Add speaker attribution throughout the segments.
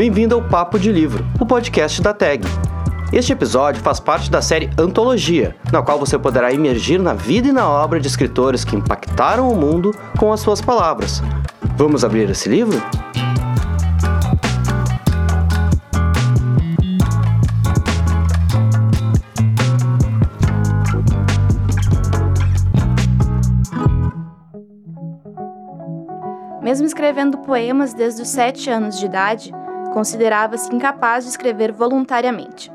Speaker 1: Bem-vindo ao Papo de Livro, o podcast da TAG. Este episódio faz parte da série Antologia, na qual você poderá emergir na vida e na obra de escritores que impactaram o mundo com as suas palavras. Vamos abrir esse livro?
Speaker 2: Mesmo escrevendo poemas desde os sete anos de idade, considerava-se incapaz de escrever voluntariamente.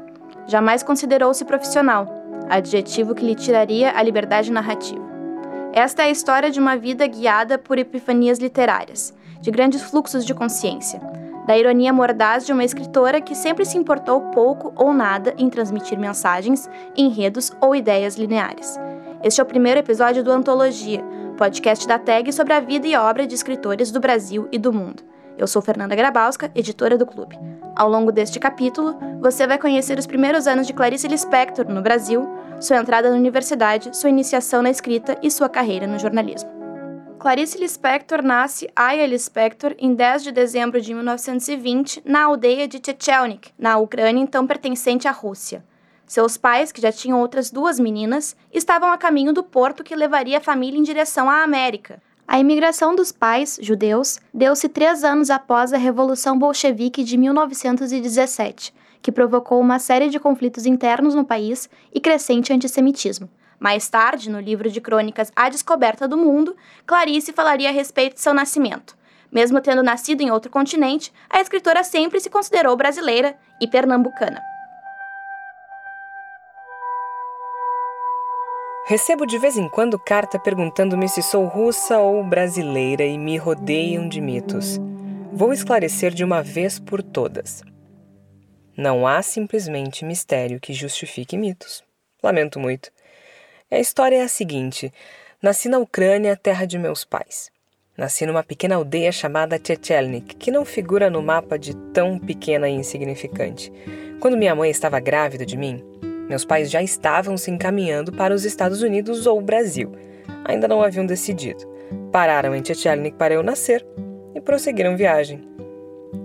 Speaker 2: Jamais considerou-se profissional, adjetivo que lhe tiraria a liberdade narrativa. Esta é a história de uma vida guiada por epifanias literárias, de grandes fluxos de consciência, da ironia mordaz de uma escritora que sempre se importou pouco ou nada em transmitir mensagens, enredos ou ideias lineares. Este é o primeiro episódio do Antologia, podcast da TAG sobre a vida e obra de escritores do Brasil e do mundo. Eu sou Fernanda Grabowska, editora do clube. Ao longo deste capítulo, você vai conhecer os primeiros anos de Clarice Lispector no Brasil, sua entrada na universidade, sua iniciação na escrita e sua carreira no jornalismo. Clarice Lispector nasce Aya Lispector em 10 de dezembro de 1920 na aldeia de Chechelnik, na Ucrânia, então pertencente à Rússia. Seus pais, que já tinham outras duas meninas, estavam a caminho do porto que levaria a família em direção à América. A imigração dos pais, judeus, deu-se três anos após a Revolução Bolchevique de 1917, que provocou uma série de conflitos internos no país e crescente antissemitismo. Mais tarde, no livro de crônicas A Descoberta do Mundo, Clarice falaria a respeito de seu nascimento. Mesmo tendo nascido em outro continente, a escritora sempre se considerou brasileira e pernambucana.
Speaker 3: Recebo de vez em quando carta perguntando-me se sou russa ou brasileira e me rodeiam de mitos. Vou esclarecer de uma vez por todas. Não há simplesmente mistério que justifique mitos. Lamento muito. A história é a seguinte: nasci na Ucrânia, terra de meus pais. Nasci numa pequena aldeia chamada Chechelnik, que não figura no mapa de tão pequena e insignificante. Quando minha mãe estava grávida de mim, meus pais já estavam se encaminhando para os Estados Unidos ou o Brasil. Ainda não haviam decidido. Pararam em Chechelnik para eu nascer e prosseguiram viagem.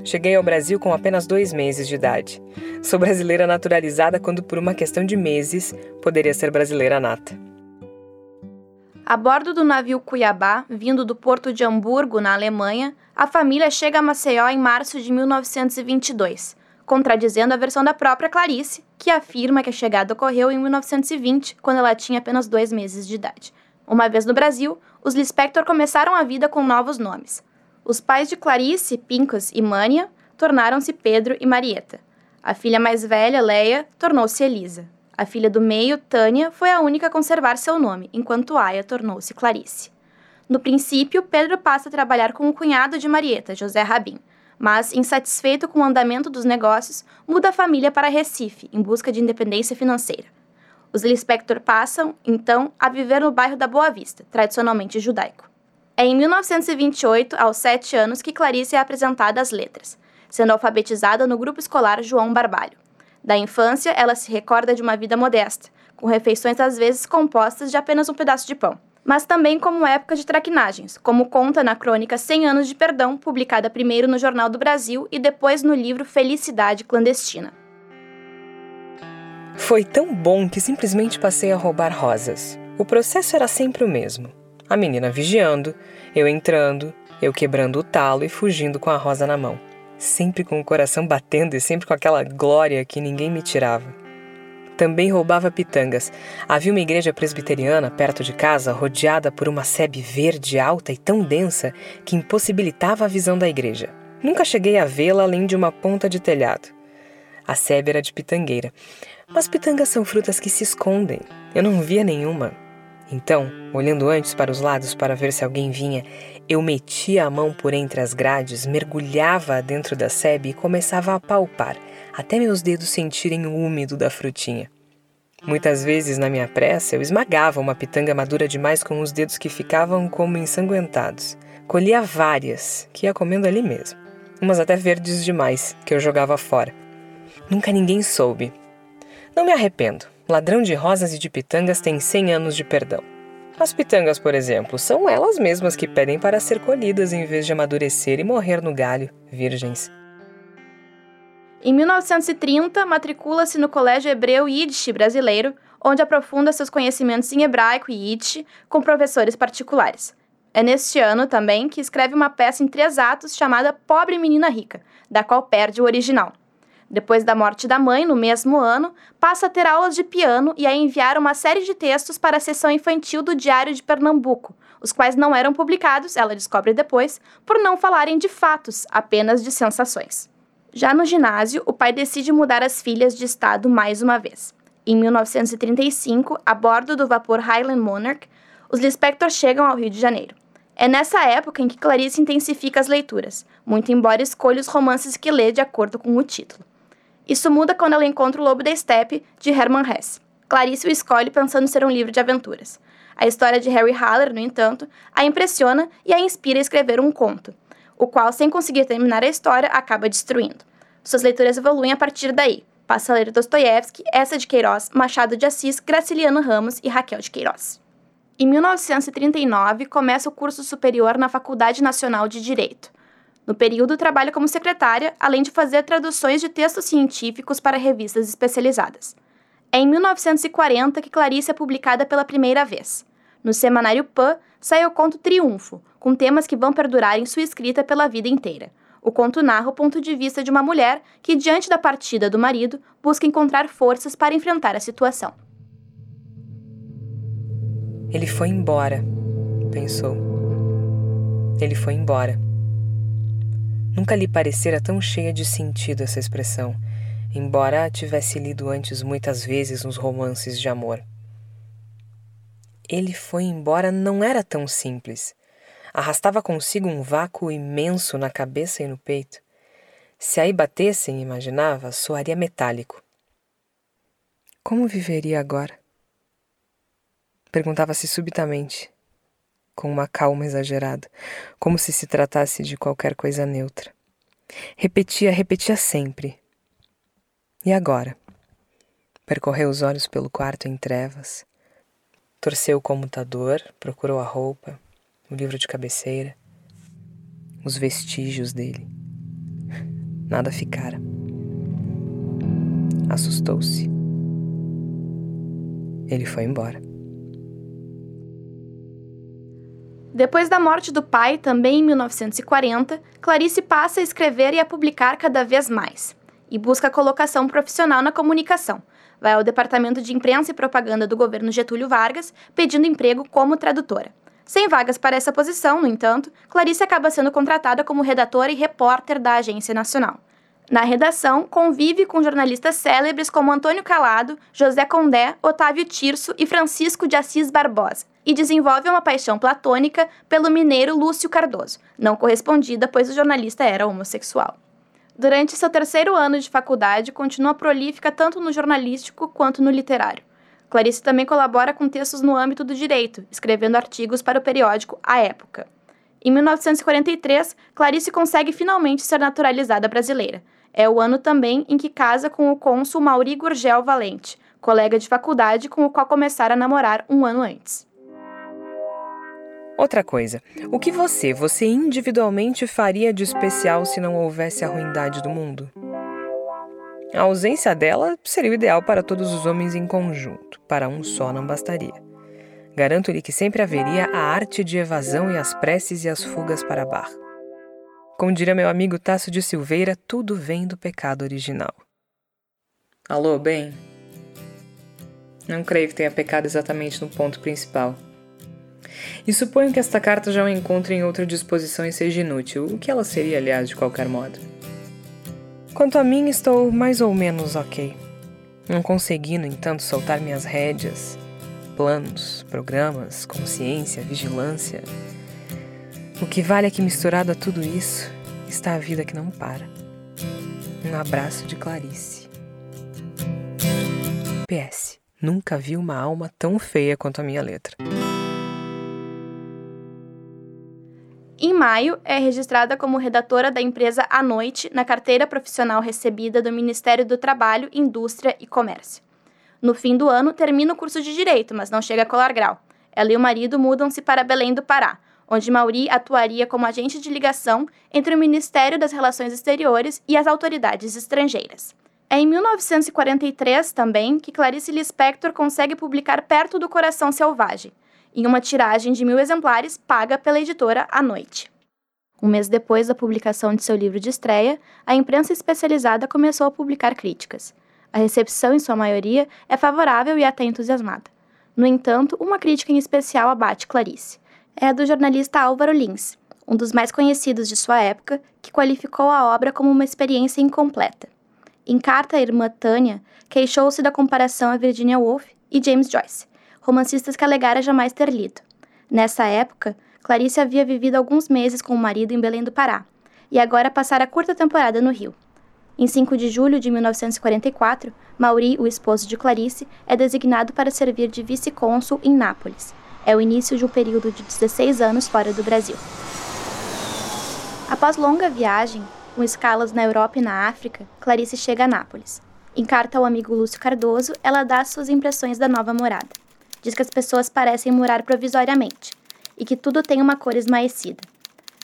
Speaker 3: Cheguei ao Brasil com apenas dois meses de idade. Sou brasileira naturalizada quando, por uma questão de meses, poderia ser brasileira nata.
Speaker 2: A bordo do navio Cuiabá, vindo do porto de Hamburgo, na Alemanha, a família chega a Maceió em março de 1922 contradizendo a versão da própria Clarice, que afirma que a chegada ocorreu em 1920, quando ela tinha apenas dois meses de idade. Uma vez no Brasil, os Lispector começaram a vida com novos nomes. Os pais de Clarice, Pincus e Mânia, tornaram-se Pedro e Marieta. A filha mais velha, Leia, tornou-se Elisa. A filha do meio, Tânia, foi a única a conservar seu nome, enquanto Aya tornou-se Clarice. No princípio, Pedro passa a trabalhar com o cunhado de Marieta, José Rabin, mas, insatisfeito com o andamento dos negócios, muda a família para Recife, em busca de independência financeira. Os Lispector passam, então, a viver no bairro da Boa Vista, tradicionalmente judaico. É em 1928, aos sete anos, que Clarice é apresentada às letras, sendo alfabetizada no grupo escolar João Barbalho. Da infância, ela se recorda de uma vida modesta, com refeições às vezes compostas de apenas um pedaço de pão mas também como época de traquinagens, como conta na crônica 100 anos de perdão, publicada primeiro no Jornal do Brasil e depois no livro Felicidade Clandestina.
Speaker 3: Foi tão bom que simplesmente passei a roubar rosas. O processo era sempre o mesmo. A menina vigiando, eu entrando, eu quebrando o talo e fugindo com a rosa na mão. Sempre com o coração batendo e sempre com aquela glória que ninguém me tirava também roubava pitangas. Havia uma igreja presbiteriana perto de casa, rodeada por uma sebe verde alta e tão densa que impossibilitava a visão da igreja. Nunca cheguei a vê-la além de uma ponta de telhado. A sebe era de pitangueira, mas pitangas são frutas que se escondem. Eu não via nenhuma. Então, olhando antes para os lados para ver se alguém vinha, eu metia a mão por entre as grades, mergulhava dentro da sebe e começava a palpar, até meus dedos sentirem o úmido da frutinha. Muitas vezes, na minha pressa, eu esmagava uma pitanga madura demais com os dedos que ficavam como ensanguentados. Colhia várias, que ia comendo ali mesmo. Umas até verdes demais, que eu jogava fora. Nunca ninguém soube. Não me arrependo. Ladrão de rosas e de pitangas tem 100 anos de perdão. As pitangas, por exemplo, são elas mesmas que pedem para ser colhidas em vez de amadurecer e morrer no galho, virgens.
Speaker 2: Em 1930, matricula-se no Colégio Hebreu Yiddish brasileiro, onde aprofunda seus conhecimentos em hebraico e Yiddish com professores particulares. É neste ano também que escreve uma peça em três atos chamada Pobre Menina Rica, da qual perde o original. Depois da morte da mãe, no mesmo ano, passa a ter aulas de piano e a enviar uma série de textos para a seção infantil do Diário de Pernambuco, os quais não eram publicados, ela descobre depois, por não falarem de fatos, apenas de sensações. Já no ginásio, o pai decide mudar as filhas de estado mais uma vez. Em 1935, a bordo do vapor Highland Monarch, os Lispector chegam ao Rio de Janeiro. É nessa época em que Clarice intensifica as leituras, muito embora escolha os romances que lê de acordo com o título. Isso muda quando ela encontra O Lobo da Steppe, de Hermann Hesse. Clarice o escolhe pensando ser um livro de aventuras. A história de Harry Haller, no entanto, a impressiona e a inspira a escrever um conto, o qual, sem conseguir terminar a história, acaba destruindo. Suas leituras evoluem a partir daí. Passa a ler Dostoiévski, Essa de Queiroz, Machado de Assis, Graciliano Ramos e Raquel de Queiroz. Em 1939, começa o curso superior na Faculdade Nacional de Direito. No período, trabalha como secretária, além de fazer traduções de textos científicos para revistas especializadas. É em 1940 que Clarice é publicada pela primeira vez. No semanário Pan, sai o conto Triunfo, com temas que vão perdurar em sua escrita pela vida inteira. O conto narra o ponto de vista de uma mulher que, diante da partida do marido, busca encontrar forças para enfrentar a situação.
Speaker 3: Ele foi embora, pensou. Ele foi embora. Nunca lhe parecera tão cheia de sentido essa expressão, embora a tivesse lido antes muitas vezes nos romances de amor. Ele foi embora não era tão simples. Arrastava consigo um vácuo imenso na cabeça e no peito. Se aí batessem, imaginava, soaria metálico. Como viveria agora? Perguntava-se subitamente, com uma calma exagerada, como se se tratasse de qualquer coisa neutra. Repetia, repetia sempre. E agora? Percorreu os olhos pelo quarto em trevas, Torceu o computador, procurou a roupa, o livro de cabeceira, os vestígios dele. Nada ficara. Assustou-se. Ele foi embora.
Speaker 2: Depois da morte do pai, também em 1940, Clarice passa a escrever e a publicar cada vez mais, e busca colocação profissional na comunicação, vai ao Departamento de Imprensa e Propaganda do governo Getúlio Vargas pedindo emprego como tradutora. Sem vagas para essa posição, no entanto, Clarice acaba sendo contratada como redatora e repórter da Agência Nacional. Na redação, convive com jornalistas célebres como Antônio Calado, José Condé, Otávio Tirso e Francisco de Assis Barbosa, e desenvolve uma paixão platônica pelo mineiro Lúcio Cardoso, não correspondida pois o jornalista era homossexual. Durante seu terceiro ano de faculdade, continua prolífica tanto no jornalístico quanto no literário. Clarice também colabora com textos no âmbito do direito, escrevendo artigos para o periódico A Época. Em 1943, Clarice consegue finalmente ser naturalizada brasileira. É o ano também em que casa com o cônsul Mauri Gurgel Valente, colega de faculdade com o qual começara a namorar um ano antes.
Speaker 3: Outra coisa, o que você, você individualmente faria de especial se não houvesse a ruindade do mundo? A ausência dela seria o ideal para todos os homens em conjunto, para um só não bastaria. Garanto-lhe que sempre haveria a arte de evasão e as preces e as fugas para a barra. Como diria meu amigo Tasso de Silveira, tudo vem do pecado original. Alô, bem? Não creio que tenha pecado exatamente no ponto principal. E suponho que esta carta já o encontre em outra disposição e seja inútil, o que ela seria, aliás, de qualquer modo. Quanto a mim, estou mais ou menos ok. Não consegui, no entanto, soltar minhas rédeas, planos, programas, consciência, vigilância. O que vale é que, misturado a tudo isso, está a vida que não para. Um abraço de Clarice. PS. Nunca vi uma alma tão feia quanto a minha letra.
Speaker 2: Em maio, é registrada como redatora da empresa à noite na carteira profissional recebida do Ministério do Trabalho, Indústria e Comércio. No fim do ano, termina o curso de Direito, mas não chega a colar grau. Ela e o marido mudam-se para Belém do Pará, onde Mauri atuaria como agente de ligação entre o Ministério das Relações Exteriores e as autoridades estrangeiras. É em 1943 também que Clarice Lispector consegue publicar Perto do Coração Selvagem, em uma tiragem de mil exemplares paga pela editora à noite. Um mês depois da publicação de seu livro de estreia, a imprensa especializada começou a publicar críticas. A recepção, em sua maioria, é favorável e até entusiasmada. No entanto, uma crítica em especial abate Clarice. É a do jornalista Álvaro Lins, um dos mais conhecidos de sua época, que qualificou a obra como uma experiência incompleta. Em carta à irmã Tânia, queixou-se da comparação a Virginia Woolf e James Joyce, romancistas que alegara jamais ter lido. Nessa época, Clarice havia vivido alguns meses com o marido em Belém do Pará, e agora passara curta temporada no Rio. Em 5 de julho de 1944, Mauri, o esposo de Clarice, é designado para servir de vice-cônsul em Nápoles. É o início de um período de 16 anos fora do Brasil. Após longa viagem, com escalas na Europa e na África, Clarice chega a Nápoles. Em carta ao amigo Lúcio Cardoso, ela dá suas impressões da nova morada. Diz que as pessoas parecem morar provisoriamente e que tudo tem uma cor esmaecida.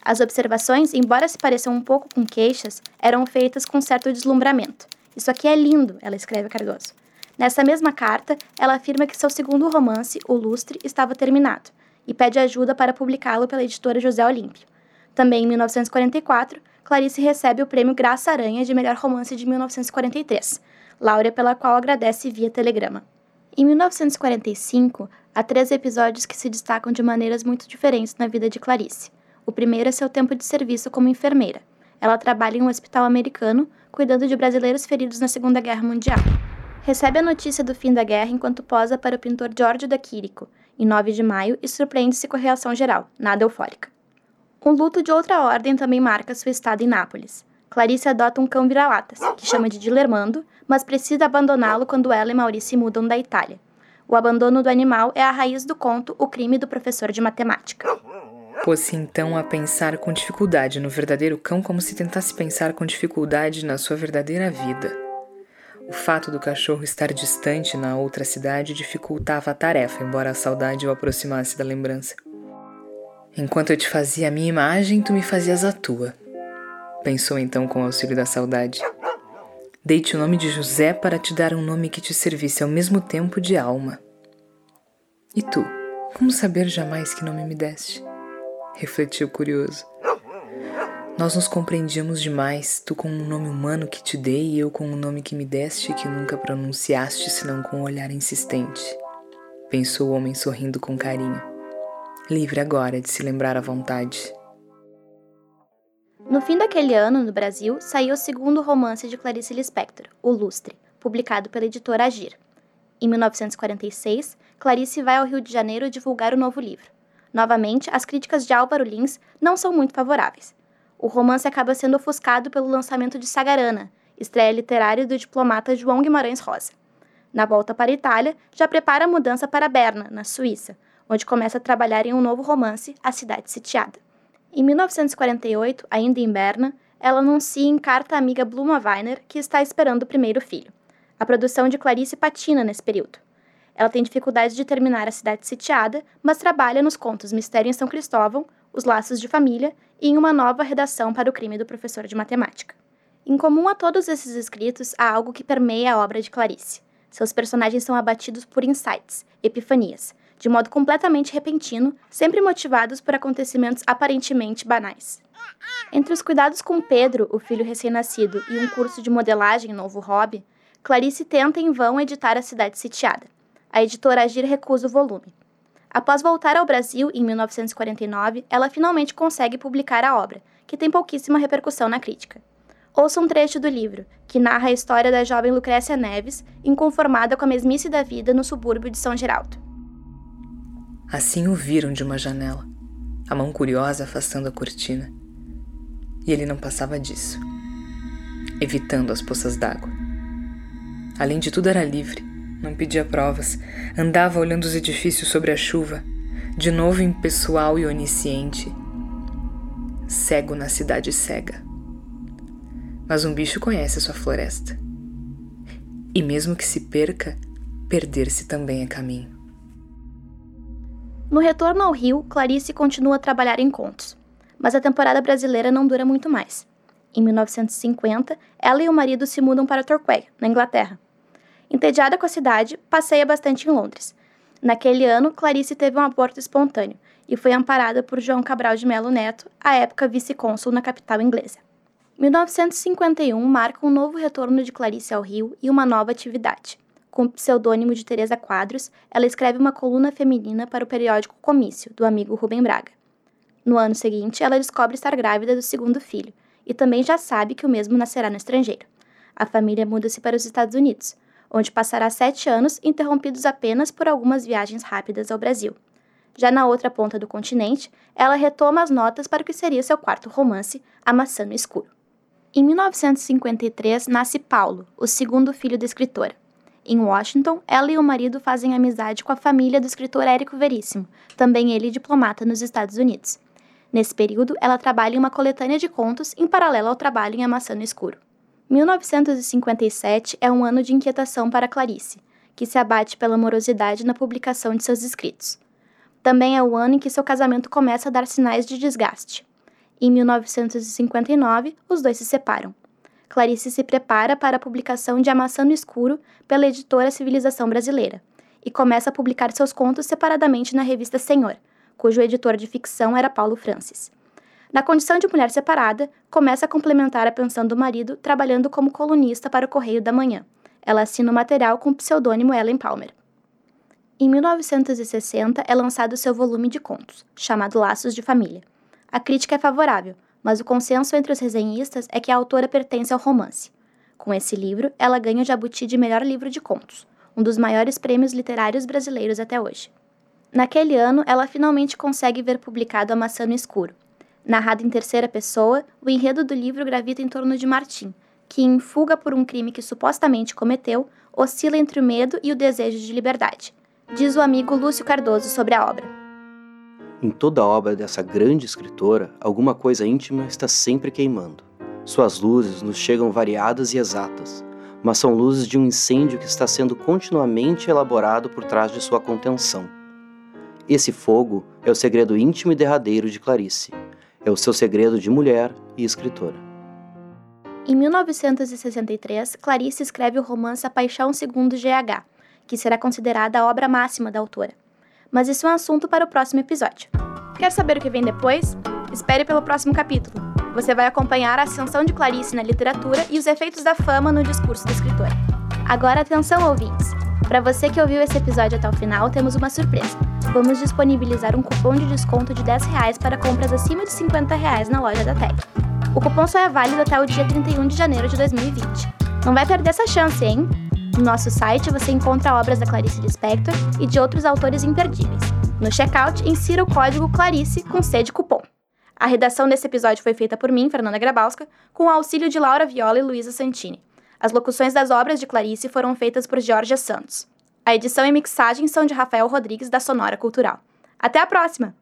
Speaker 2: As observações, embora se pareçam um pouco com queixas, eram feitas com certo deslumbramento. Isso aqui é lindo, ela escreve a Cardoso. Nessa mesma carta, ela afirma que seu segundo romance, O Lustre, estava terminado e pede ajuda para publicá-lo pela editora José Olímpio. Também em 1944, Clarice recebe o prêmio Graça Aranha de melhor romance de 1943, laurea pela qual agradece via telegrama. Em 1945, há três episódios que se destacam de maneiras muito diferentes na vida de Clarice. O primeiro é seu tempo de serviço como enfermeira. Ela trabalha em um hospital americano, cuidando de brasileiros feridos na Segunda Guerra Mundial. Recebe a notícia do fim da guerra enquanto posa para o pintor Giorgio da Quirico, em 9 de maio, e surpreende-se com a reação geral, nada eufórica. Um luto de outra ordem também marca sua estada em Nápoles. Clarice adota um cão vira-latas, que chama de Dilermando, mas precisa abandoná-lo quando ela e Maurício mudam da Itália. O abandono do animal é a raiz do conto O Crime do Professor de Matemática.
Speaker 3: Pôs-se então a pensar com dificuldade no verdadeiro cão como se tentasse pensar com dificuldade na sua verdadeira vida. O fato do cachorro estar distante na outra cidade dificultava a tarefa, embora a saudade o aproximasse da lembrança. Enquanto eu te fazia a minha imagem, tu me fazias a tua. Pensou então com o auxílio da saudade. Dei-te o nome de José para te dar um nome que te servisse ao mesmo tempo de alma. E tu, como saber jamais que nome me deste? refletiu curioso. Nós nos compreendíamos demais, tu com um nome humano que te dei e eu com um nome que me deste e que nunca pronunciaste senão com um olhar insistente. Pensou o homem sorrindo com carinho. Livre agora de se lembrar à vontade.
Speaker 2: No fim daquele ano, no Brasil, saiu o segundo romance de Clarice Lispector, O Lustre, publicado pela editora Agir. Em 1946, Clarice vai ao Rio de Janeiro divulgar o novo livro. Novamente, as críticas de Álvaro Lins não são muito favoráveis. O romance acaba sendo ofuscado pelo lançamento de Sagarana, estreia literária do diplomata João Guimarães Rosa. Na volta para a Itália, já prepara a mudança para Berna, na Suíça, onde começa a trabalhar em um novo romance, A Cidade Sitiada. Em 1948, ainda em Berna, ela anuncia em carta à amiga Bluma Weiner que está esperando o primeiro filho. A produção de Clarice patina nesse período. Ela tem dificuldade de terminar A Cidade Sitiada, mas trabalha nos contos Mistério em São Cristóvão, Os Laços de Família e em uma nova redação para o crime do professor de matemática. Em comum a todos esses escritos, há algo que permeia a obra de Clarice. Seus personagens são abatidos por insights, epifanias, de modo completamente repentino, sempre motivados por acontecimentos aparentemente banais. Entre os cuidados com Pedro, o filho recém-nascido, e um curso de modelagem, novo hobby, Clarice tenta em vão editar A Cidade Sitiada a editora Agir recusa o volume. Após voltar ao Brasil em 1949, ela finalmente consegue publicar a obra, que tem pouquíssima repercussão na crítica. Ouça um trecho do livro, que narra a história da jovem Lucrécia Neves, inconformada com a mesmice da vida no subúrbio de São Geraldo.
Speaker 3: Assim o viram de uma janela, a mão curiosa afastando a cortina. E ele não passava disso, evitando as poças d'água. Além de tudo, era livre não pedia provas, andava olhando os edifícios sobre a chuva, de novo impessoal e onisciente. Cego na cidade cega. Mas um bicho conhece a sua floresta. E mesmo que se perca, perder-se também é caminho.
Speaker 2: No retorno ao Rio, Clarice continua a trabalhar em contos, mas a temporada brasileira não dura muito mais. Em 1950, ela e o marido se mudam para Torquay, na Inglaterra. Entediada com a cidade, passeia bastante em Londres. Naquele ano, Clarice teve um aborto espontâneo e foi amparada por João Cabral de Melo Neto, à época vice-cônsul na capital inglesa. 1951 marca um novo retorno de Clarice ao Rio e uma nova atividade. Com o pseudônimo de Teresa Quadros, ela escreve uma coluna feminina para o periódico Comício, do amigo Rubem Braga. No ano seguinte, ela descobre estar grávida do segundo filho e também já sabe que o mesmo nascerá no estrangeiro. A família muda-se para os Estados Unidos, onde passará sete anos interrompidos apenas por algumas viagens rápidas ao Brasil. Já na outra ponta do continente, ela retoma as notas para o que seria seu quarto romance, A Maçã no Escuro. Em 1953, nasce Paulo, o segundo filho da escritora. Em Washington, ela e o marido fazem amizade com a família do escritor Érico Veríssimo, também ele diplomata nos Estados Unidos. Nesse período, ela trabalha em uma coletânea de contos em paralelo ao trabalho em A Maçã no Escuro. 1957 é um ano de inquietação para Clarice, que se abate pela morosidade na publicação de seus escritos. Também é o ano em que seu casamento começa a dar sinais de desgaste. Em 1959, os dois se separam. Clarice se prepara para a publicação de A Maçã no Escuro pela editora Civilização Brasileira e começa a publicar seus contos separadamente na revista Senhor, cujo editor de ficção era Paulo Francis. Na condição de mulher separada, começa a complementar a pensão do marido trabalhando como colunista para o Correio da Manhã. Ela assina o material com o pseudônimo Ellen Palmer. Em 1960 é lançado seu volume de contos, chamado Laços de Família. A crítica é favorável, mas o consenso entre os resenhistas é que a autora pertence ao romance. Com esse livro, ela ganha o Jabuti de melhor livro de contos, um dos maiores prêmios literários brasileiros até hoje. Naquele ano, ela finalmente consegue ver publicado A Maçã no Escuro. Narrado em terceira pessoa, o enredo do livro gravita em torno de Martim, que, em fuga por um crime que supostamente cometeu, oscila entre o medo e o desejo de liberdade, diz o amigo Lúcio Cardoso sobre a obra.
Speaker 1: Em toda a obra dessa grande escritora, alguma coisa íntima está sempre queimando. Suas luzes nos chegam variadas e exatas, mas são luzes de um incêndio que está sendo continuamente elaborado por trás de sua contenção. Esse fogo é o segredo íntimo e derradeiro de Clarice. É o seu segredo de mulher e escritora.
Speaker 2: Em 1963, Clarice escreve o romance A Paixão Segundo GH, que será considerada a obra máxima da autora. Mas isso é um assunto para o próximo episódio. Quer saber o que vem depois? Espere pelo próximo capítulo. Você vai acompanhar a ascensão de Clarice na literatura e os efeitos da fama no discurso da escritora. Agora atenção, ouvintes! Para você que ouviu esse episódio até o final, temos uma surpresa. Vamos disponibilizar um cupom de desconto de 10 reais para compras acima de 50 reais na loja da Tag. O cupom só é válido até o dia 31 de janeiro de 2020. Não vai perder essa chance, hein? No nosso site você encontra obras da Clarice Lispector e de outros autores imperdíveis. No checkout, insira o código Clarice com C de cupom. A redação desse episódio foi feita por mim, Fernanda Grabalska, com o auxílio de Laura Viola e Luísa Santini. As locuções das obras de Clarice foram feitas por Georgia Santos. A edição e mixagem são de Rafael Rodrigues, da Sonora Cultural. Até a próxima!